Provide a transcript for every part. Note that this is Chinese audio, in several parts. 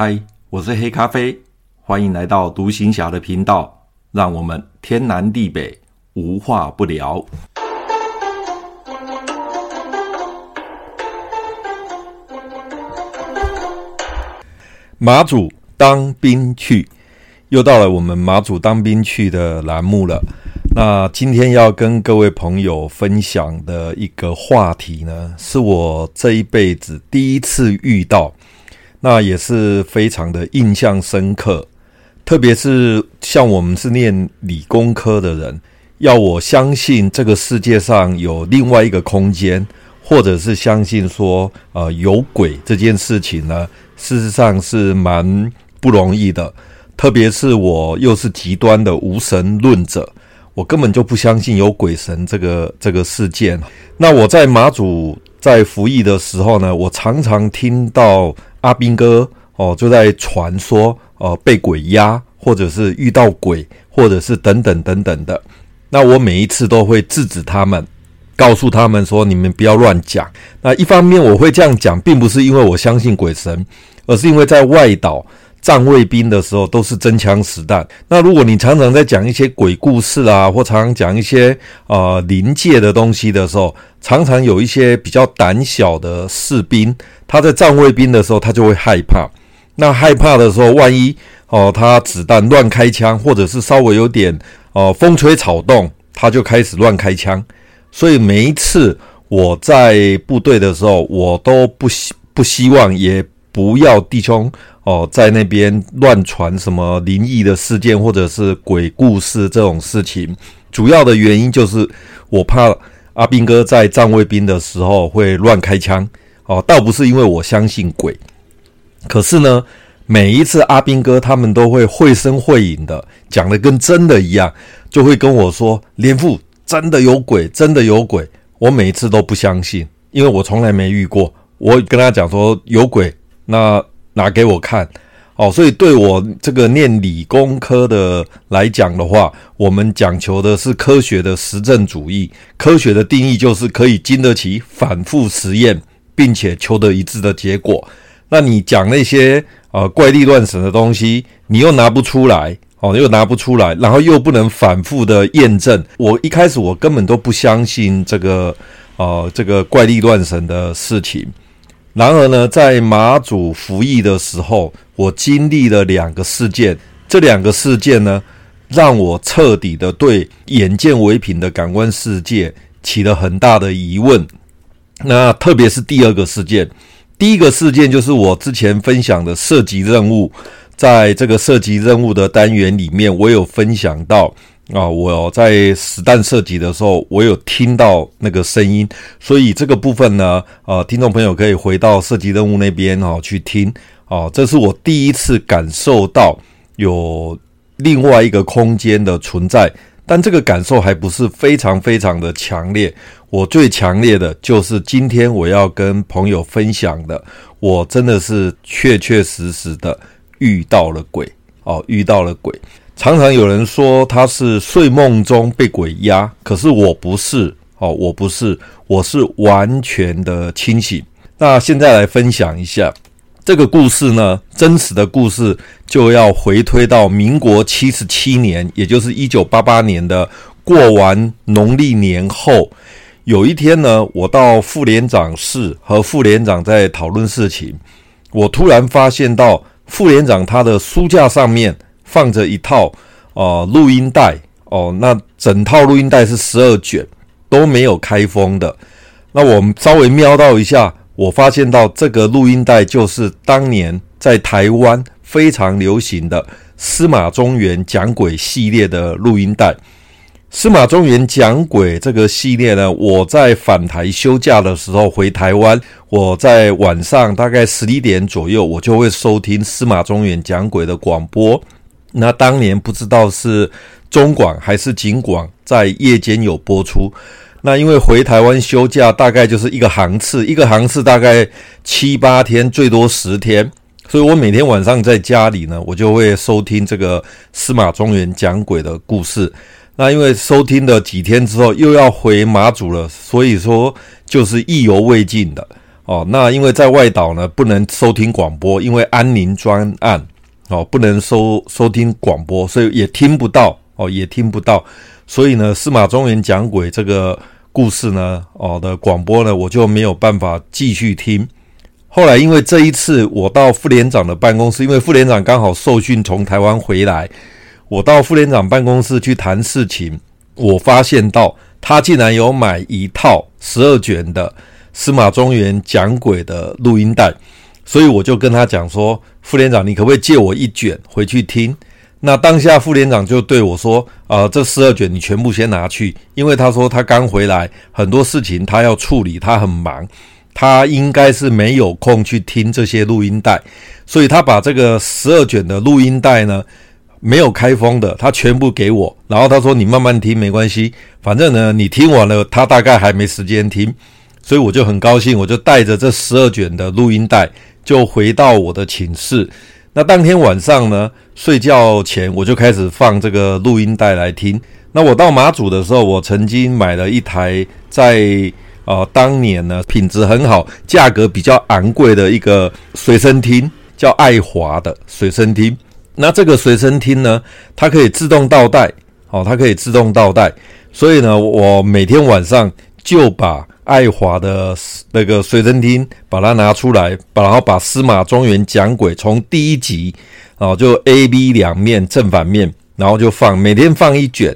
嗨，我是黑咖啡，欢迎来到独行侠的频道，让我们天南地北无话不聊。马祖当兵去，又到了我们马祖当兵去的栏目了。那今天要跟各位朋友分享的一个话题呢，是我这一辈子第一次遇到，那也是非常的印象深刻。特别是像我们是念理工科的人，要我相信这个世界上有另外一个空间，或者是相信说呃有鬼这件事情呢，事实上是蛮不容易的。特别是我又是极端的无神论者。我根本就不相信有鬼神这个这个事件。那我在马祖在服役的时候呢，我常常听到阿兵哥哦就在传说呃被鬼压，或者是遇到鬼，或者是等等等等的。那我每一次都会制止他们，告诉他们说，你们不要乱讲。那一方面我会这样讲，并不是因为我相信鬼神，而是因为在外岛。站卫兵的时候都是真枪实弹。那如果你常常在讲一些鬼故事啊，或常常讲一些呃临界的东西的时候，常常有一些比较胆小的士兵，他在站卫兵的时候，他就会害怕。那害怕的时候，万一哦、他子弹乱开枪，或者是稍微有点哦、风吹草动，他就开始乱开枪。所以每一次我在部队的时候，我都不希不希望也不要弟兄。哦，在那边乱传什么灵异的事件或者是鬼故事这种事情，主要的原因就是我怕阿兵哥在站卫兵的时候会乱开枪。哦，倒不是因为我相信鬼，可是呢，每一次阿兵哥他们都会绘声绘影的讲的跟真的一样，就会跟我说连副真的有鬼，真的有鬼。我每一次都不相信，因为我从来没遇过。我跟他讲说有鬼，那。拿给我看，哦，所以对我这个念理工科的来讲的话，我们讲求的是科学的实证主义。科学的定义就是可以经得起反复实验，并且求得一致的结果。那你讲那些呃怪力乱神的东西，你又拿不出来，哦，又拿不出来，然后又不能反复的验证。我一开始我根本都不相信这个呃这个怪力乱神的事情。然而呢，在马祖服役的时候，我经历了两个事件。这两个事件呢，让我彻底的对眼见为凭的感官世界起了很大的疑问。那特别是第二个事件，第一个事件就是我之前分享的射击任务，在这个射击任务的单元里面，我有分享到。啊，我在实弹射击的时候，我有听到那个声音，所以这个部分呢，呃，听众朋友可以回到射击任务那边哦去听。哦，这是我第一次感受到有另外一个空间的存在，但这个感受还不是非常非常的强烈。我最强烈的就是今天我要跟朋友分享的，我真的是确确实实的遇到了鬼哦，遇到了鬼。常常有人说他是睡梦中被鬼压，可是我不是哦，我不是，我是完全的清醒。那现在来分享一下这个故事呢，真实的故事就要回推到民国七十七年，也就是一九八八年的过完农历年后，有一天呢，我到副连长室和副连长在讨论事情，我突然发现到副连长他的书架上面。放着一套哦录音带哦，那整套录音带是十二卷，都没有开封的。那我们稍微瞄到一下，我发现到这个录音带就是当年在台湾非常流行的司马中原讲鬼系列的录音带。司马中原讲鬼这个系列呢，我在返台休假的时候回台湾，我在晚上大概十一点左右，我就会收听司马中原讲鬼的广播。那当年不知道是中广还是警广在夜间有播出。那因为回台湾休假，大概就是一个航次，一个航次大概七八天，最多十天，所以我每天晚上在家里呢，我就会收听这个司马中原讲鬼的故事。那因为收听了几天之后，又要回马祖了，所以说就是意犹未尽的哦，那因为在外岛呢，不能收听广播，因为安宁专案哦，不能收收听广播，所以也听不到哦，也听不到。所以呢，司马中原讲鬼这个故事呢，哦的广播呢，我就没有办法继续听。后来因为这一次我到副连长的办公室，因为副连长刚好受训从台湾回来，我到副连长办公室去谈事情，我发现到他竟然有买一套十二卷的司马中原讲鬼的录音带，所以我就跟他讲说，副连长，你可不可以借我一卷回去听？那当下副连长就对我说：“啊、呃，这十二卷你全部先拿去，因为他说他刚回来，很多事情他要处理，他很忙，他应该是没有空去听这些录音带，所以他把这个十二卷的录音带呢，没有开封的，他全部给我，然后他说你慢慢听没关系，反正呢你听完了，他大概还没时间听，所以我就很高兴，我就带着这十二卷的录音带就回到我的寝室。”那当天晚上呢，睡觉前我就开始放这个录音带来听。那我到马祖的时候，我曾经买了一台在呃当年呢品质很好、价格比较昂贵的一个随身听，叫爱华的随身听。那这个随身听呢，它可以自动倒带，哦，它可以自动倒带。所以呢，我每天晚上就把爱华的那个随身听，把它拿出来，把然后把司马中原讲鬼从第一集，啊，就 A、B 两面正反面，然后就放，每天放一卷，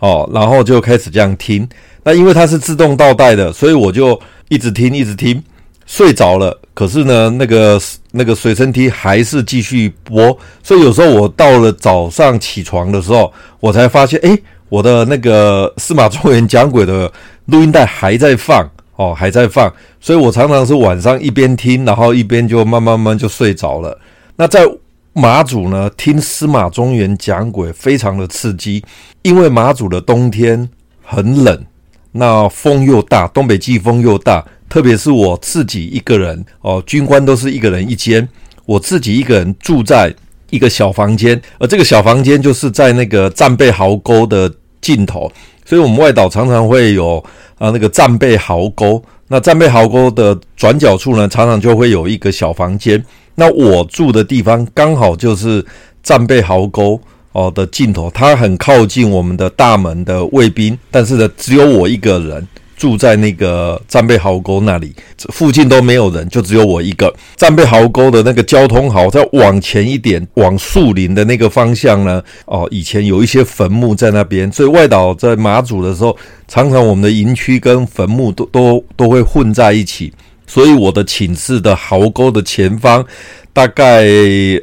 哦，然后就开始这样听。那因为它是自动倒带的，所以我就一直听，一直听，睡着了。可是呢，那个那个随身听还是继续播，所以有时候我到了早上起床的时候，我才发现，诶，我的那个司马中原讲鬼的。录音带还在放哦，还在放，所以我常常是晚上一边听，然后一边就慢慢慢就睡着了。那在马祖呢，听司马中原讲鬼非常的刺激，因为马祖的冬天很冷，那风又大，东北季风又大，特别是我自己一个人哦，军官都是一个人一间，我自己一个人住在一个小房间，而这个小房间就是在那个战备壕沟的尽头。所以，我们外岛常常会有啊那个战备壕沟。那战备壕沟的转角处呢，常常就会有一个小房间。那我住的地方刚好就是战备壕沟哦的尽头，它很靠近我们的大门的卫兵，但是呢，只有我一个人。住在那个战备壕沟那里，附近都没有人，就只有我一个。战备壕沟的那个交通壕，再往前一点，往树林的那个方向呢？哦，以前有一些坟墓在那边，所以外岛在马祖的时候，常常我们的营区跟坟墓都都都会混在一起。所以我的寝室的壕沟的前方，大概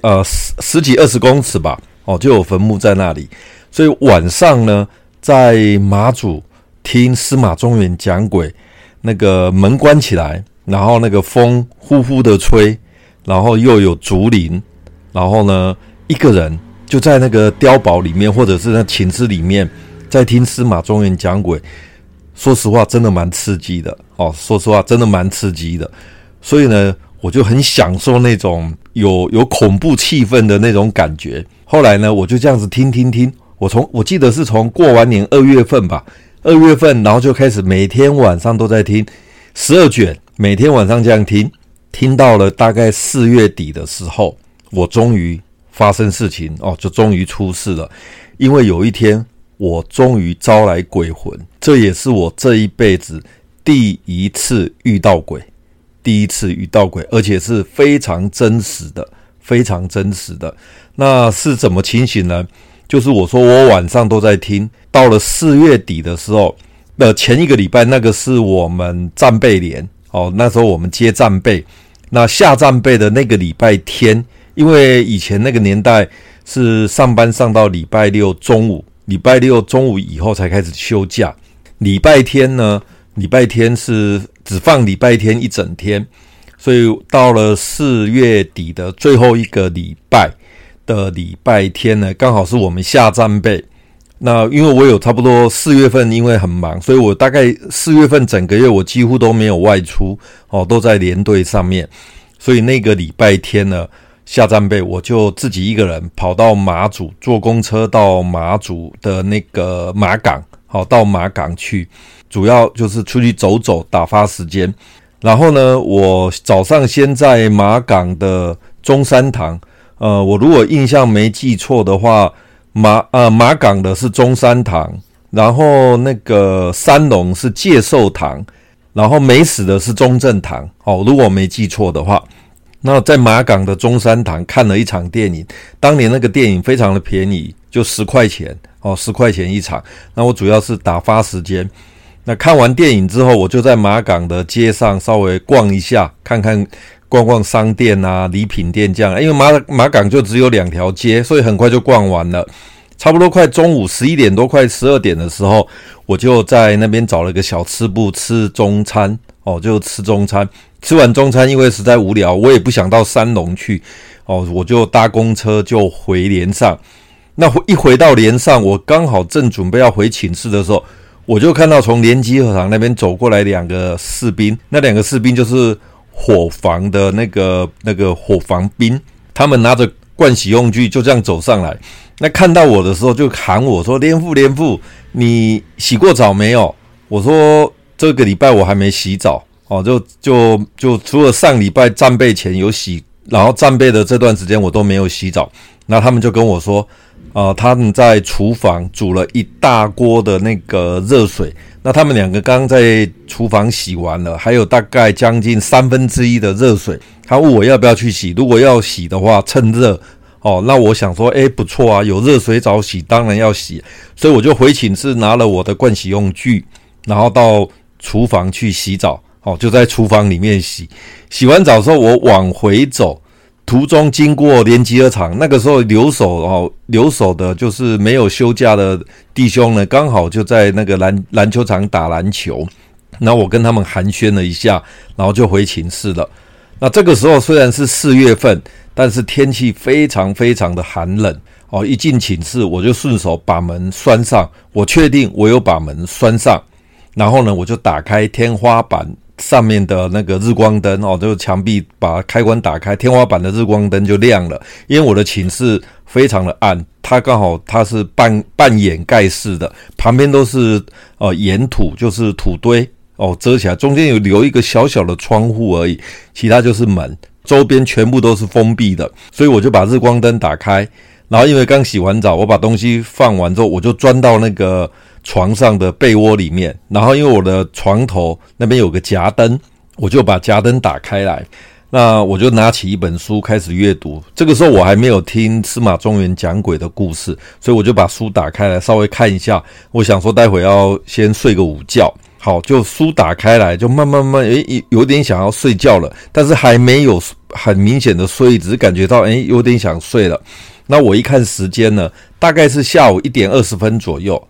呃十十几二十公尺吧，哦，就有坟墓在那里。所以晚上呢，在马祖。听司马中原讲鬼，那个门关起来，然后那个风呼呼的吹，然后又有竹林，然后呢，一个人就在那个碉堡里面，或者是那寝室里面，在听司马中原讲鬼。说实话，真的蛮刺激的哦。说实话，真的蛮刺激的。所以呢，我就很享受那种有有恐怖气氛的那种感觉。后来呢，我就这样子听听听。我从我记得是从过完年二月份吧。二月份，然后就开始每天晚上都在听十二卷，每天晚上这样听，听到了大概四月底的时候，我终于发生事情哦，就终于出事了。因为有一天，我终于招来鬼魂，这也是我这一辈子第一次遇到鬼，第一次遇到鬼，而且是非常真实的，非常真实的。那是怎么情形呢？就是我说我晚上都在听，到了四月底的时候，那前一个礼拜那个是我们战备连。哦，那时候我们接战备，那下战备的那个礼拜天，因为以前那个年代是上班上到礼拜六中午，礼拜六中午以后才开始休假，礼拜天呢，礼拜天是只放礼拜天一整天，所以到了四月底的最后一个礼拜。的礼拜天呢，刚好是我们下战备。那因为我有差不多四月份，因为很忙，所以我大概四月份整个月我几乎都没有外出哦，都在连队上面。所以那个礼拜天呢，下战备，我就自己一个人跑到马祖，坐公车到马祖的那个马港，好到马港去，主要就是出去走走，打发时间。然后呢，我早上先在马港的中山堂，呃，我如果印象没记错的话，马呃马港的是中山堂，然后那个三龙是介寿堂，然后美死的是中正堂。哦，如果没记错的话。那在马港的中山堂看了一场电影，当年那个电影非常的便宜，就十块钱哦，十块钱一场。那我主要是打发时间。那看完电影之后，我就在马港的街上稍微逛一下，看看逛逛商店啊、礼品店这样。因为马马港就只有两条街，所以很快就逛完了。差不多快中午十一点多，快十二点的时候，我就在那边找了个小吃部吃中餐哦，就吃中餐。吃完中餐，因为实在无聊，我也不想到三龙去，哦，我就搭公车就回连上。那一回到连上，我刚好正准备要回寝室的时候，我就看到从连集合场那边走过来两个士兵，那两个士兵就是伙房的那个那个伙房兵，他们拿着盥洗用具就这样走上来。那看到我的时候，就喊我说：“连副，连副，你洗过澡没有？”我说：“这个礼拜我还没洗澡。”哦，就就就除了上礼拜战备前有洗，然后战备的这段时间我都没有洗澡。那他们就跟我说，呃，他们在厨房煮了一大锅的那个热水。那他们两个刚在厨房洗完了，还有大概将近三分之一的热水。他问我要不要去洗，如果要洗的话，趁热。哦，那我想说，诶，不错啊，有热水澡洗，当然要洗。所以我就回寝室拿了我的盥洗用具，然后到厨房去洗澡。哦，就在厨房里面洗，洗完澡之后，我往回走，途中经过连集合场，那个时候留守哦，留守的就是没有休假的弟兄呢，刚好就在那个篮篮球场打篮球，那我跟他们寒暄了一下，然后就回寝室了。那这个时候虽然是四月份，但是天气非常非常的寒冷哦。一进寝室，我就顺手把门拴上，我确定我有把门拴上，然后呢，我就打开天花板。上面的那个日光灯哦，就墙壁把开关打开，天花板的日光灯就亮了。因为我的寝室非常的暗，它刚好它是半半掩盖式的，旁边都是呃岩土，就是土堆哦遮起来，中间有留一个小小的窗户而已，其他就是门，周边全部都是封闭的。所以我就把日光灯打开，然后因为刚洗完澡，我把东西放完之后，我就钻到那个。床上的被窝里面，然后因为我的床头那边有个夹灯，我就把夹灯打开来，那我就拿起一本书开始阅读。这个时候我还没有听司马中原讲鬼的故事，所以我就把书打开来稍微看一下。我想说待会要先睡个午觉，好，就书打开来，就慢慢慢，诶，有点想要睡觉了，但是还没有很明显的睡，只是感觉到诶，有点想睡了。那我一看时间呢，大概是下午一点二十分左右。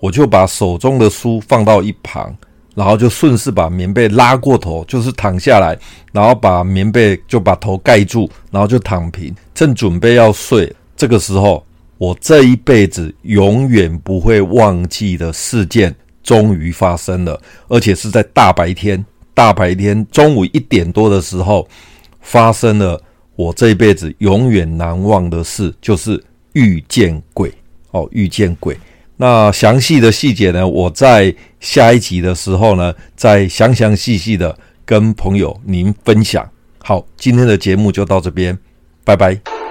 我就把手中的书放到一旁，然后就顺势把棉被拉过头，就是躺下来，然后把棉被就把头盖住，然后就躺平，正准备要睡。这个时候，我这一辈子永远不会忘记的事件终于发生了，而且是在大白天，大白天中午一点多的时候发生了。我这一辈子永远难忘的事，就是遇见鬼哦，遇见鬼。那详细的细节呢，我在下一集的时候呢，再详详细细的跟朋友您分享。好，今天的节目就到这边，拜拜。